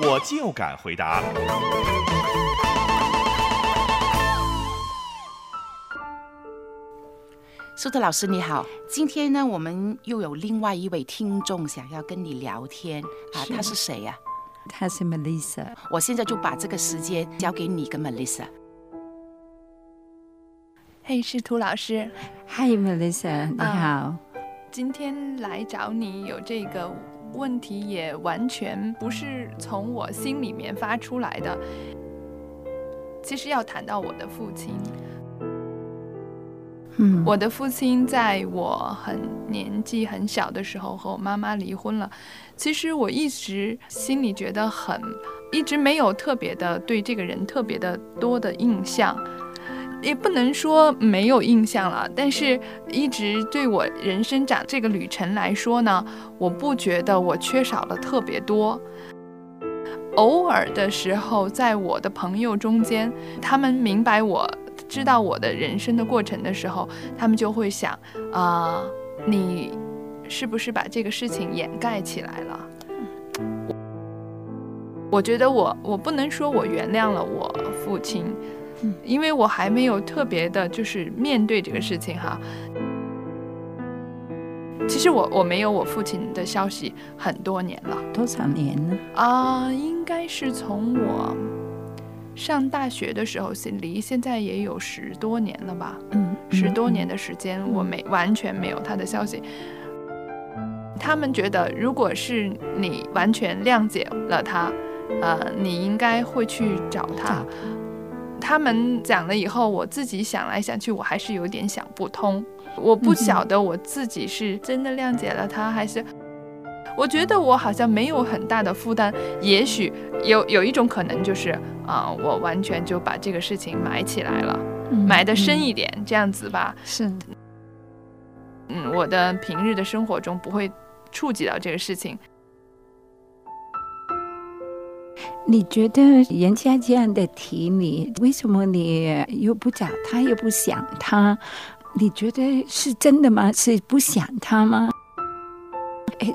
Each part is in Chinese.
我就敢回答。苏特老师你好，今天呢，我们又有另外一位听众想要跟你聊天啊，他是谁呀？他是 Melissa。我现在就把这个时间交给你跟 Melissa。嘿，是涂老师。Hi Melissa，你好。今天来找你有这个。问题也完全不是从我心里面发出来的。其实要谈到我的父亲，嗯，我的父亲在我很年纪很小的时候和我妈妈离婚了。其实我一直心里觉得很，一直没有特别的对这个人特别的多的印象。也不能说没有印象了，但是一直对我人生长这个旅程来说呢，我不觉得我缺少了特别多。偶尔的时候，在我的朋友中间，他们明白我知道我的人生的过程的时候，他们就会想啊，你是不是把这个事情掩盖起来了？我觉得我我不能说我原谅了我父亲。因为我还没有特别的，就是面对这个事情哈。其实我我没有我父亲的消息很多年了，多少年呢？啊，应该是从我上大学的时候，离现在也有十多年了吧？嗯，十多年的时间，我没完全没有他的消息。他们觉得，如果是你完全谅解了他，呃，你应该会去找他。他们讲了以后，我自己想来想去，我还是有点想不通。我不晓得我自己是真的谅解了他，还是我觉得我好像没有很大的负担。也许有有一种可能就是啊，我完全就把这个事情埋起来了，埋得深一点，这样子吧。是，嗯，我的平日的生活中不会触及到这个事情。你觉得人家这样的提你，为什么你又不找他，又不想他？你觉得是真的吗？是不想他吗？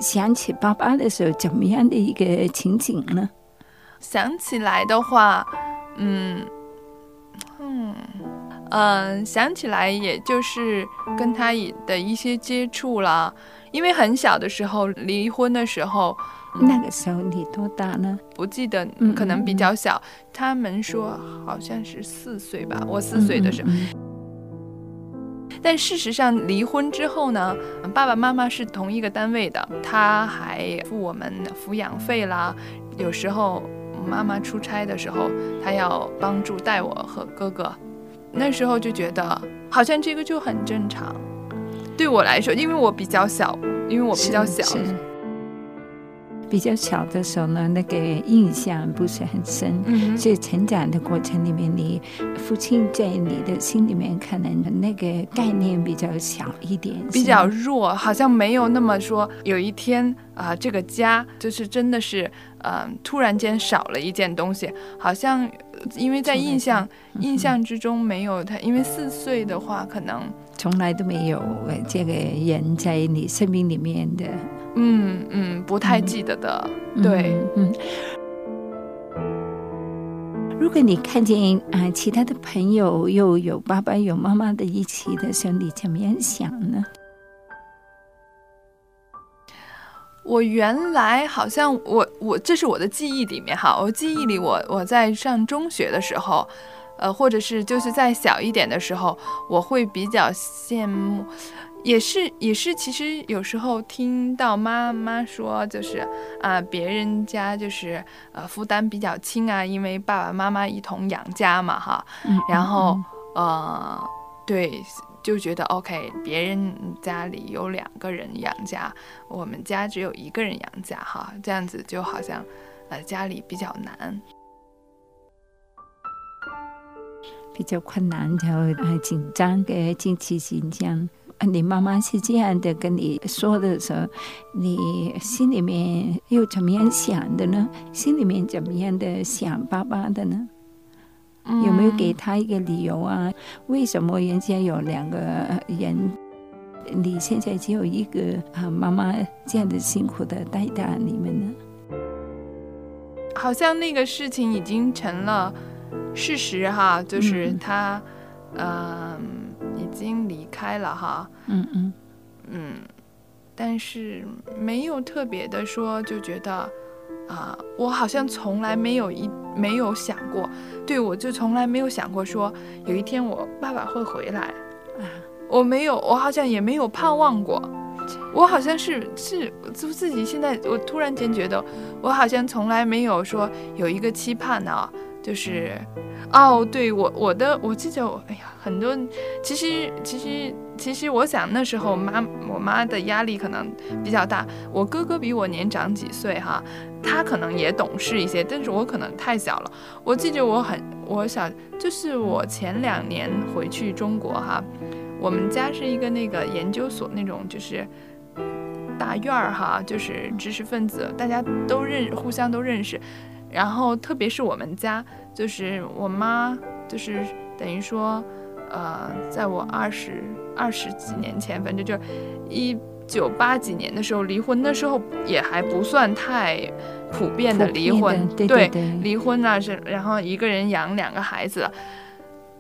想起爸爸的时候，怎么样的一个情景呢？想起来的话，嗯，嗯，嗯，想起来也就是跟他的一些接触了，因为很小的时候离婚的时候。那个时候你多大呢？不记得，可能比较小。他们说好像是四岁吧，我四岁的时候。但事实上，离婚之后呢，爸爸妈妈是同一个单位的，他还付我们抚养费啦。有时候妈妈出差的时候，他要帮助带我和哥哥。那时候就觉得好像这个就很正常。对我来说，因为我比较小，因为我比较小。比较小的时候呢，那个印象不是很深，所以成长的过程里面，你父亲在你的心里面可能那个概念比较小一点，比较弱，好像没有那么说。有一天啊，这个家就是真的是，嗯，突然间少了一件东西，好像因为在印象印象之中没有他，因为四岁的话，可能从来都没有这个人在你生命里面的。嗯嗯，不太记得的，对，嗯。如果你看见啊，其他的朋友又有爸爸有妈妈的一起的时候，你怎么样想呢？我原来好像我我这是我的记忆里面哈，我记忆里我我在上中学的时候，呃，或者是就是在小一点的时候，我会比较羡慕。也是也是，其实有时候听到妈妈说，就是啊，别人家就是呃负担比较轻啊，因为爸爸妈妈一同养家嘛，哈。然后呃，对，就觉得 OK，别人家里有两个人养家，我们家只有一个人养家哈，这样子就好像呃家里比较难。比较困难，就很紧张的经济形象。你妈妈是这样的跟你说的时候，你心里面又怎么样想的呢？心里面怎么样的想爸爸的呢？有没有给他一个理由啊？为什么人家有两个人，你现在只有一个啊？妈妈这样的辛苦的带大你们呢？好像那个事情已经成了。事实哈，就是他，嗯，开了哈，嗯嗯。嗯，但是没有特别的说，就觉得啊，我好像从来没有一没有想过，对我就从来没有想过说有一天我爸爸会回来，啊，我没有，我好像也没有盼望过，我好像是是就自己现在，我突然间觉得我好像从来没有说有一个期盼呢。就是，哦，对我我的我记得，哎呀，很多，其实其实其实，我想那时候妈我妈的压力可能比较大。我哥哥比我年长几岁哈，他可能也懂事一些，但是我可能太小了。我记得我很我小，就是我前两年回去中国哈，我们家是一个那个研究所那种就是大院儿哈，就是知识分子，大家都认互相都认识。然后，特别是我们家，就是我妈，就是等于说，呃，在我二十二十几年前，反正就一九八几年的时候离婚，那时候也还不算太普遍的离婚，对，离婚啊是，然后一个人养两个孩子。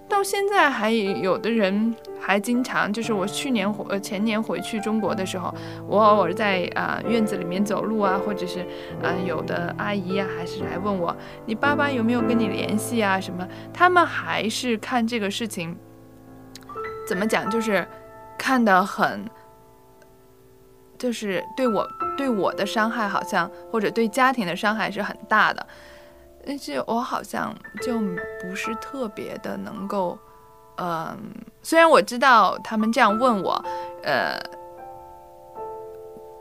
到现在还有的人还经常，就是我去年回呃前年回去中国的时候，我偶尔在啊院子里面走路啊，或者是嗯有的阿姨啊还是来问我，你爸爸有没有跟你联系啊什么？他们还是看这个事情怎么讲，就是看得很，就是对我对我的伤害好像或者对家庭的伤害是很大的。但是我好像就不是特别的能够，嗯，虽然我知道他们这样问我，呃，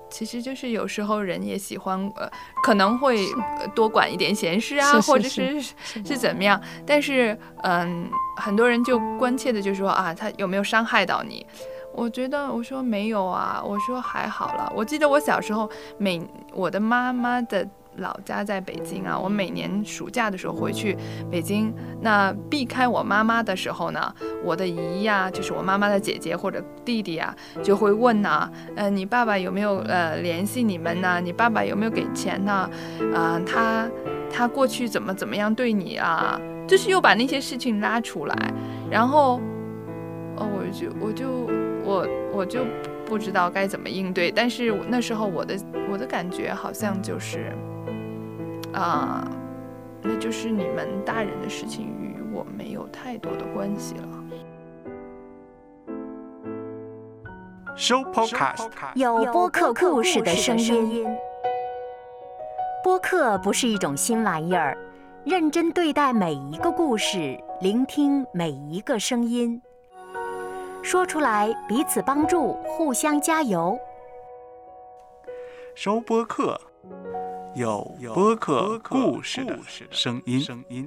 其实就是有时候人也喜欢，呃，可能会多管一点闲事啊，或者是是怎么样。但是，嗯，很多人就关切的就说啊，他有没有伤害到你？我觉得我说没有啊，我说还好了。我记得我小时候，每我的妈妈的。老家在北京啊，我每年暑假的时候回去北京，那避开我妈妈的时候呢，我的姨呀，就是我妈妈的姐姐或者弟弟啊，就会问呢，呃，你爸爸有没有呃联系你们呢？你爸爸有没有给钱呢？啊，他他过去怎么怎么样对你啊？就是又把那些事情拉出来，然后，哦，我就我就我我就不知道该怎么应对，但是那时候我的我的感觉好像就是。啊，那就是你们大人的事情，与我没有太多的关系了。收 Podcast 有播客故事的声音。播客不是一种新玩意儿，认真对待每一个故事，聆听每一个声音，说出来彼此帮助，互相加油。收播客。有播客故事的声音。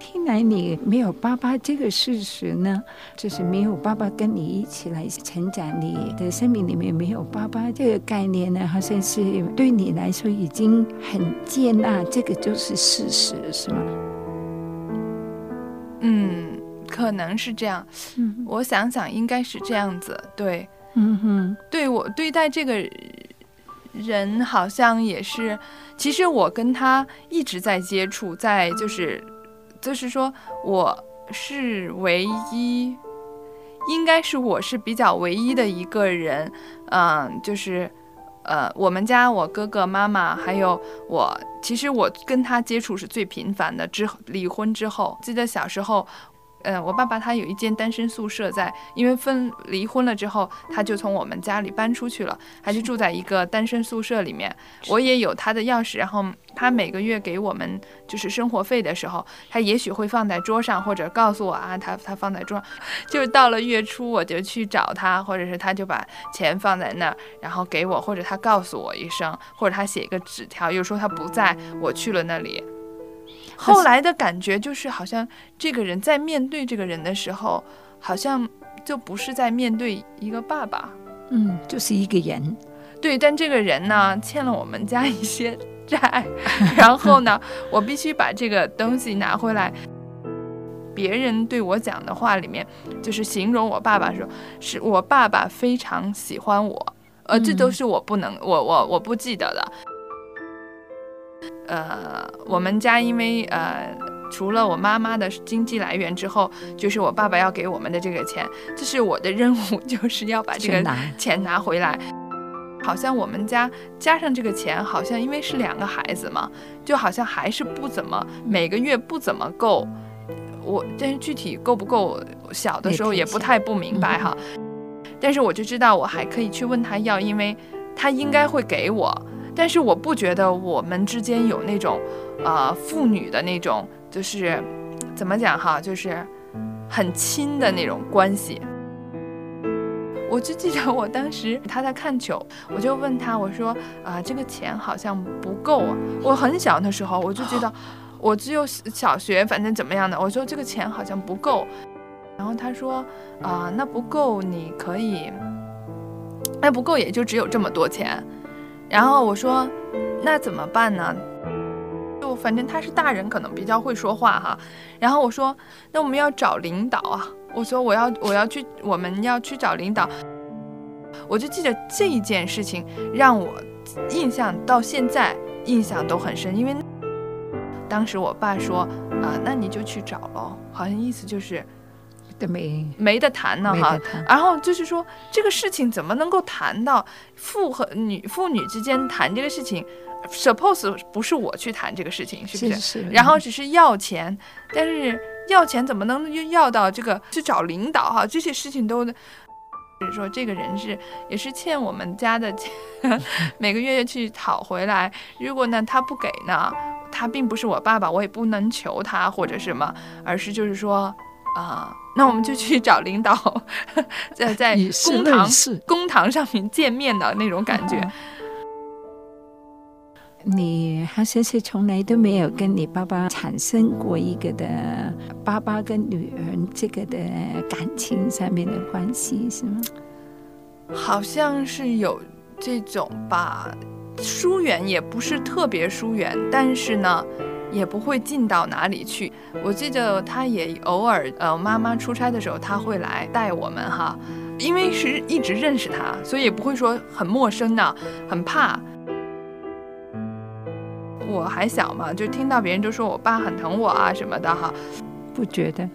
听来你没有爸爸这个事实呢，就是没有爸爸跟你一起来成长，你的生命里面没有爸爸这个概念呢，好像是对你来说已经很接纳，这个就是事实，是吗？嗯，可能是这样。嗯，我想想，应该是这样子。对，嗯哼，对我对待这个。人好像也是，其实我跟他一直在接触，在就是，就是说我是唯一，应该是我是比较唯一的一个人，嗯，就是，呃，我们家我哥哥妈妈还有我，其实我跟他接触是最频繁的。之后离婚之后，记得小时候，呃，我爸爸他有一间单身宿舍在，因为分离婚了之后，他就从我们家里搬出去了，他就住在一个单身宿舍里面。我也有他的钥匙，然后他每个月给我们就是生活费的时候，他也许会放在桌上，或者告诉我啊，他他放在桌上，就是到了月初我就去找他，或者是他就把钱放在那儿，然后给我，或者他告诉我一声，或者他写一个纸条，又说他不在，我去了那里。后来的感觉就是，好像这个人在面对这个人的时候，好像就不是在面对一个爸爸，嗯，就是一个人。对，但这个人呢，欠了我们家一些债，然后呢，我必须把这个东西拿回来。别人对我讲的话里面，就是形容我爸爸说，是我爸爸非常喜欢我，呃，这都是我不能，我我我不记得的。呃，我们家因为呃，除了我妈妈的经济来源之后，就是我爸爸要给我们的这个钱，这是我的任务，就是要把这个钱拿回来。好像我们家加上这个钱，好像因为是两个孩子嘛，就好像还是不怎么每个月不怎么够。我但是具体够不够，小的时候也不太不明白哈。但是我就知道我还可以去问他要，因为他应该会给我。但是我不觉得我们之间有那种，呃，父女的那种，就是怎么讲哈，就是很亲的那种关系。我就记得我当时他在看球，我就问他，我说啊，这个钱好像不够啊。我很小的时候，我就觉得我只有小学，反正怎么样的，我说这个钱好像不够。然后他说啊，那不够，你可以，那不够也就只有这么多钱。然后我说，那怎么办呢？就反正他是大人，可能比较会说话哈。然后我说，那我们要找领导啊。我说我要我要去，我们要去找领导。我就记得这一件事情让我印象到现在印象都很深，因为当时我爸说啊，那你就去找喽，好像意思就是。没没得谈呢哈，然后就是说这个事情怎么能够谈到父和女父女之间谈这个事情？Suppose 不是我去谈这个事情，是不是？然后只是要钱，但是要钱怎么能又要到这个去找领导哈？这些事情都，就是说这个人是也是欠我们家的钱，每个月去讨回来。如果呢他不给呢，他并不是我爸爸，我也不能求他或者什么，而是就是说。啊，那我们就去找领导，在在公堂公堂上面见面的那种感觉。你好像是从来都没有跟你爸爸产生过一个的爸爸跟女儿这个的感情上面的关系，是吗？好像是有这种吧，疏远也不是特别疏远，但是呢。也不会近到哪里去。我记得他也偶尔，呃，妈妈出差的时候，他会来带我们哈，因为是一直认识他，所以也不会说很陌生的，很怕。我还小嘛，就听到别人就说我爸很疼我啊什么的哈，不觉得。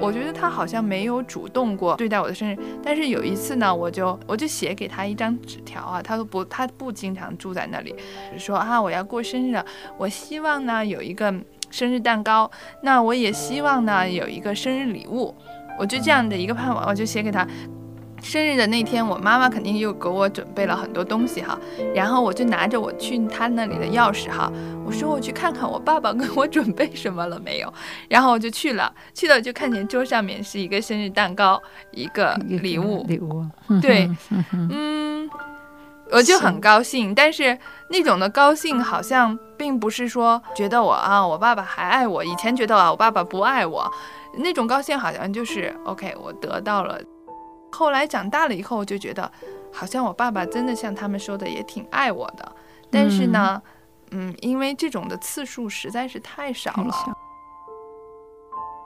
我觉得他好像没有主动过对待我的生日，但是有一次呢，我就我就写给他一张纸条啊，他都不他不经常住在那里，说啊我要过生日了，我希望呢有一个生日蛋糕，那我也希望呢有一个生日礼物，我就这样的一个盼望，我就写给他。生日的那天，我妈妈肯定又给我准备了很多东西哈，然后我就拿着我去她那里的钥匙哈，我说我去看看我爸爸给我准备什么了没有，然后我就去了，去了就看见桌上面是一个生日蛋糕，一个礼物，礼物，对，嗯，我就很高兴，但是那种的高兴好像并不是说觉得我啊，我爸爸还爱我，以前觉得啊，我爸爸不爱我，那种高兴好像就是 OK，我得到了。后来长大了以后，我就觉得，好像我爸爸真的像他们说的，也挺爱我的。但是呢，嗯，因为这种的次数实在是太少了。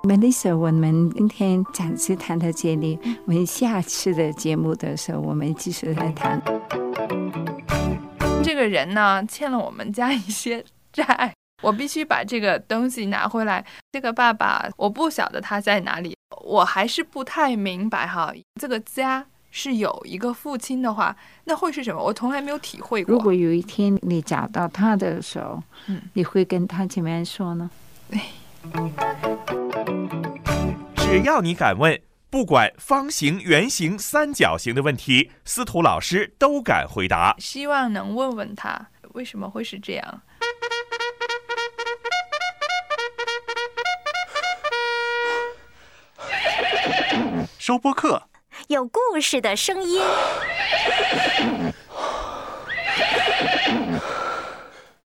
Melissa，我们今天暂时谈到这里，我们下次的节目的时候，我们继续来谈。这个人呢，欠了我们家一些债。我必须把这个东西拿回来。这个爸爸，我不晓得他在哪里，我还是不太明白哈。这个家是有一个父亲的话，那会是什么？我从来没有体会过。如果有一天你找到他的时候，嗯，你会跟他怎么样说呢？哎，只只要你敢问，不管方形、圆形、三角形的问题，司徒老师都敢回答。希望能问问他为什么会是这样。收播客，有故事的声音。